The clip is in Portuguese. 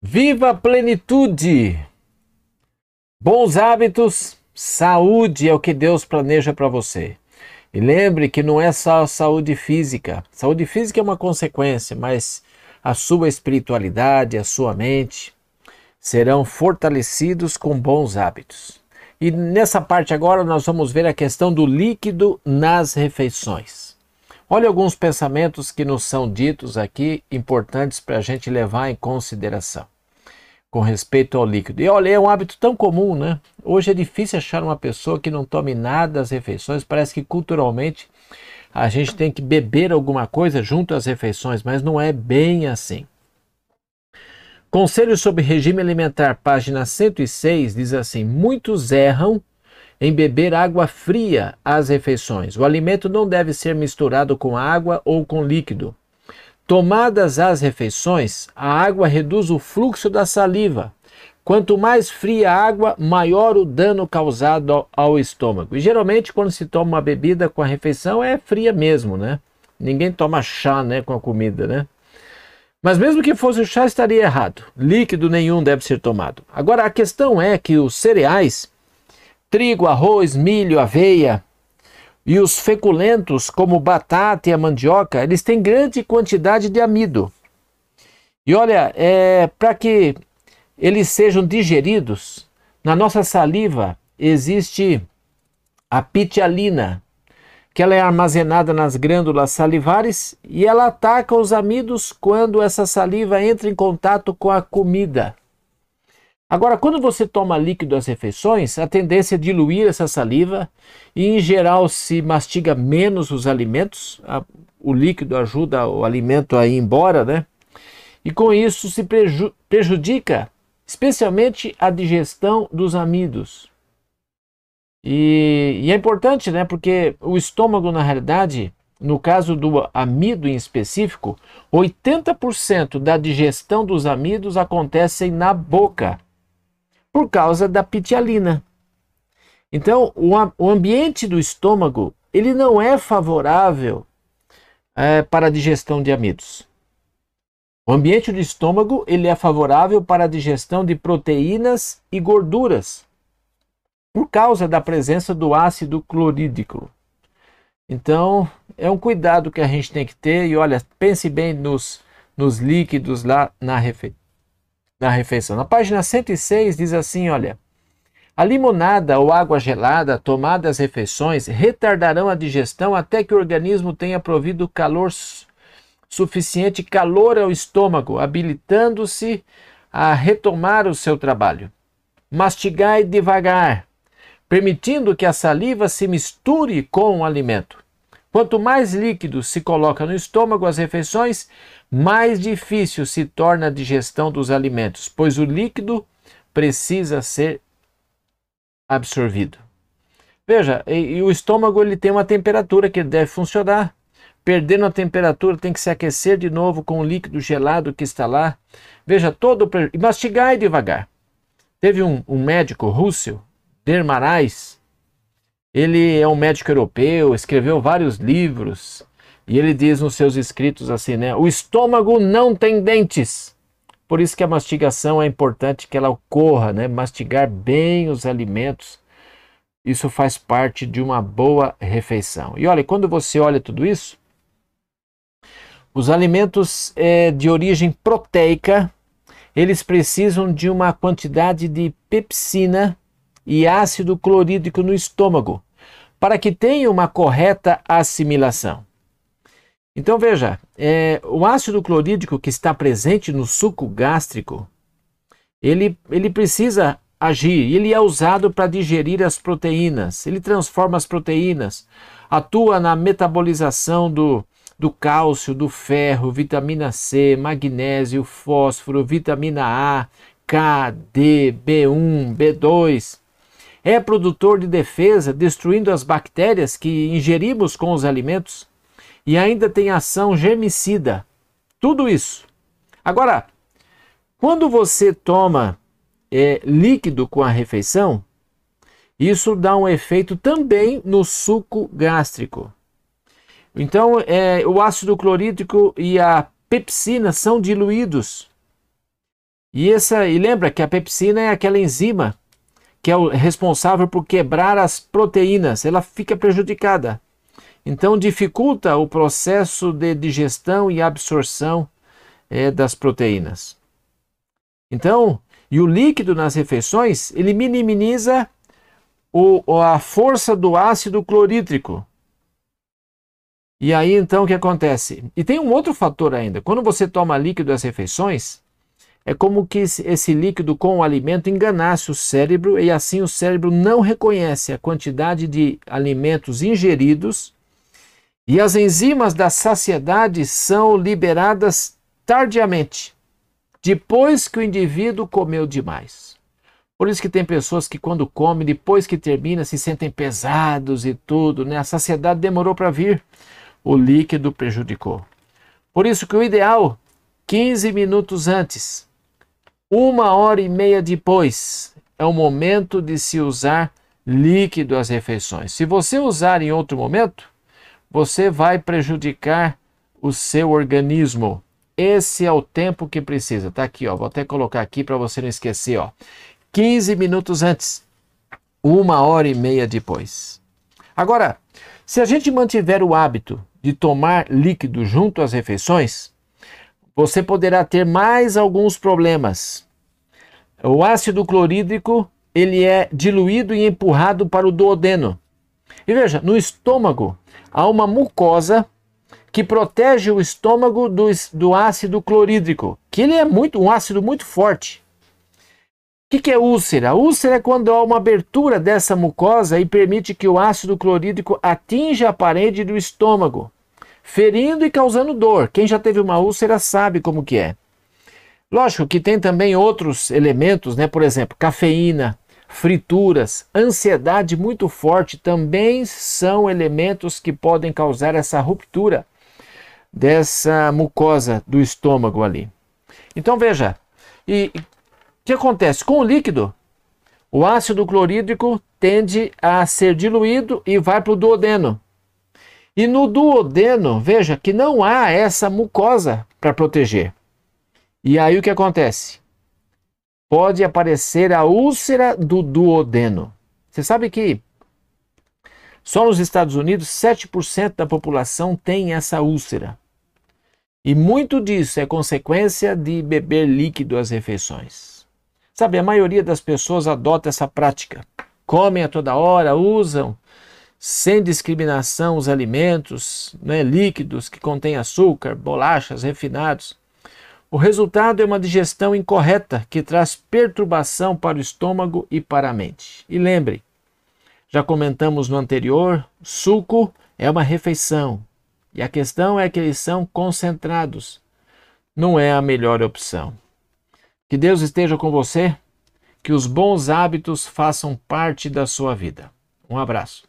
Viva a plenitude! Bons hábitos, saúde é o que Deus planeja para você. E lembre que não é só saúde física. Saúde física é uma consequência, mas a sua espiritualidade, a sua mente serão fortalecidos com bons hábitos. E nessa parte agora nós vamos ver a questão do líquido nas refeições. Olha alguns pensamentos que nos são ditos aqui, importantes para a gente levar em consideração com respeito ao líquido. E olha, é um hábito tão comum, né? Hoje é difícil achar uma pessoa que não tome nada das refeições. Parece que culturalmente a gente tem que beber alguma coisa junto às refeições, mas não é bem assim. Conselho sobre regime alimentar, página 106, diz assim: Muitos erram em beber água fria às refeições. O alimento não deve ser misturado com água ou com líquido. Tomadas as refeições, a água reduz o fluxo da saliva. Quanto mais fria a água, maior o dano causado ao estômago. E geralmente, quando se toma uma bebida com a refeição, é fria mesmo, né? Ninguém toma chá né, com a comida, né? Mas mesmo que fosse o chá, estaria errado. Líquido nenhum deve ser tomado. Agora, a questão é que os cereais, trigo, arroz, milho, aveia, e os feculentos, como batata e a mandioca, eles têm grande quantidade de amido. E olha, é, para que eles sejam digeridos, na nossa saliva existe a pitialina, que ela é armazenada nas glândulas salivares e ela ataca os amidos quando essa saliva entra em contato com a comida. Agora, quando você toma líquido às refeições, a tendência é diluir essa saliva e, em geral, se mastiga menos os alimentos. A, o líquido ajuda o alimento a ir embora, né? E com isso se preju prejudica especialmente a digestão dos amidos. E, e é importante, né? Porque o estômago, na realidade, no caso do amido em específico, 80% da digestão dos amidos acontecem na boca por causa da pitialina. Então, o, ambiente do estômago ele não é favorável é, para a digestão de amidos. O ambiente do estômago ele é favorável para a digestão de proteínas e gorduras, por causa da presença do ácido clorídrico. Então, é um cuidado que a gente tem que ter. E olha, pense bem nos, nos líquidos lá na, refeição na refeição. Na página 106 diz assim, olha: A limonada ou água gelada tomada às refeições retardarão a digestão até que o organismo tenha provido calor suficiente calor ao estômago, habilitando-se a retomar o seu trabalho. Mastigai devagar, permitindo que a saliva se misture com o alimento. Quanto mais líquido se coloca no estômago às refeições, mais difícil se torna a digestão dos alimentos, pois o líquido precisa ser absorvido. Veja, e, e o estômago ele tem uma temperatura que deve funcionar. Perdendo a temperatura, tem que se aquecer de novo com o líquido gelado que está lá. Veja, todo. E mastigar devagar. Teve um, um médico russo, Dermarais, ele é um médico europeu, escreveu vários livros, e ele diz nos seus escritos assim, né? O estômago não tem dentes. Por isso que a mastigação é importante que ela ocorra, né? Mastigar bem os alimentos. Isso faz parte de uma boa refeição. E olha, quando você olha tudo isso, os alimentos é, de origem proteica, eles precisam de uma quantidade de pepsina e ácido clorídrico no estômago para que tenha uma correta assimilação. Então veja, é, o ácido clorídrico que está presente no suco gástrico, ele, ele precisa agir, ele é usado para digerir as proteínas, ele transforma as proteínas, atua na metabolização do, do cálcio, do ferro, vitamina C, magnésio, fósforo, vitamina A, K, D, B1, B2. É produtor de defesa, destruindo as bactérias que ingerimos com os alimentos e ainda tem ação germicida. Tudo isso. Agora, quando você toma é, líquido com a refeição, isso dá um efeito também no suco gástrico. Então, é, o ácido clorídrico e a pepsina são diluídos. E, essa, e lembra que a pepsina é aquela enzima que é o responsável por quebrar as proteínas, ela fica prejudicada. Então dificulta o processo de digestão e absorção é, das proteínas. Então, e o líquido nas refeições, ele minimiza o, a força do ácido clorídrico. E aí então o que acontece? E tem um outro fator ainda. Quando você toma líquido das refeições, é como que esse líquido com o alimento enganasse o cérebro e assim o cérebro não reconhece a quantidade de alimentos ingeridos e as enzimas da saciedade são liberadas tardiamente, depois que o indivíduo comeu demais. Por isso que tem pessoas que quando comem, depois que termina, se sentem pesados e tudo, né? A saciedade demorou para vir, o líquido prejudicou. Por isso que o ideal, 15 minutos antes, uma hora e meia depois é o momento de se usar líquido às refeições. Se você usar em outro momento, você vai prejudicar o seu organismo. Esse é o tempo que precisa. Tá aqui, ó. Vou até colocar aqui para você não esquecer, ó. 15 minutos antes, uma hora e meia depois. Agora, se a gente mantiver o hábito de tomar líquido junto às refeições, você poderá ter mais alguns problemas. O ácido clorídrico ele é diluído e empurrado para o duodeno. E veja, no estômago há uma mucosa que protege o estômago do, do ácido clorídrico, que ele é muito um ácido muito forte. O que, que, é úlcera? Úlcera é quando há uma abertura dessa mucosa e permite que o ácido clorídrico atinja a parede do estômago ferindo e causando dor. Quem já teve uma úlcera sabe como que é. Lógico que tem também outros elementos, né? Por exemplo, cafeína, frituras, ansiedade muito forte também são elementos que podem causar essa ruptura dessa mucosa do estômago ali. Então veja, e o que acontece com o líquido? O ácido clorídrico tende a ser diluído e vai para o duodeno. E no duodeno, veja que não há essa mucosa para proteger. E aí o que acontece? Pode aparecer a úlcera do duodeno. Você sabe que só nos Estados Unidos 7% da população tem essa úlcera. E muito disso é consequência de beber líquido às refeições. Sabe, a maioria das pessoas adota essa prática. Comem a toda hora, usam sem discriminação os alimentos né, líquidos que contêm açúcar, bolachas, refinados. O resultado é uma digestão incorreta que traz perturbação para o estômago e para a mente. E lembre, já comentamos no anterior, suco é uma refeição e a questão é que eles são concentrados. Não é a melhor opção. Que Deus esteja com você, que os bons hábitos façam parte da sua vida. Um abraço.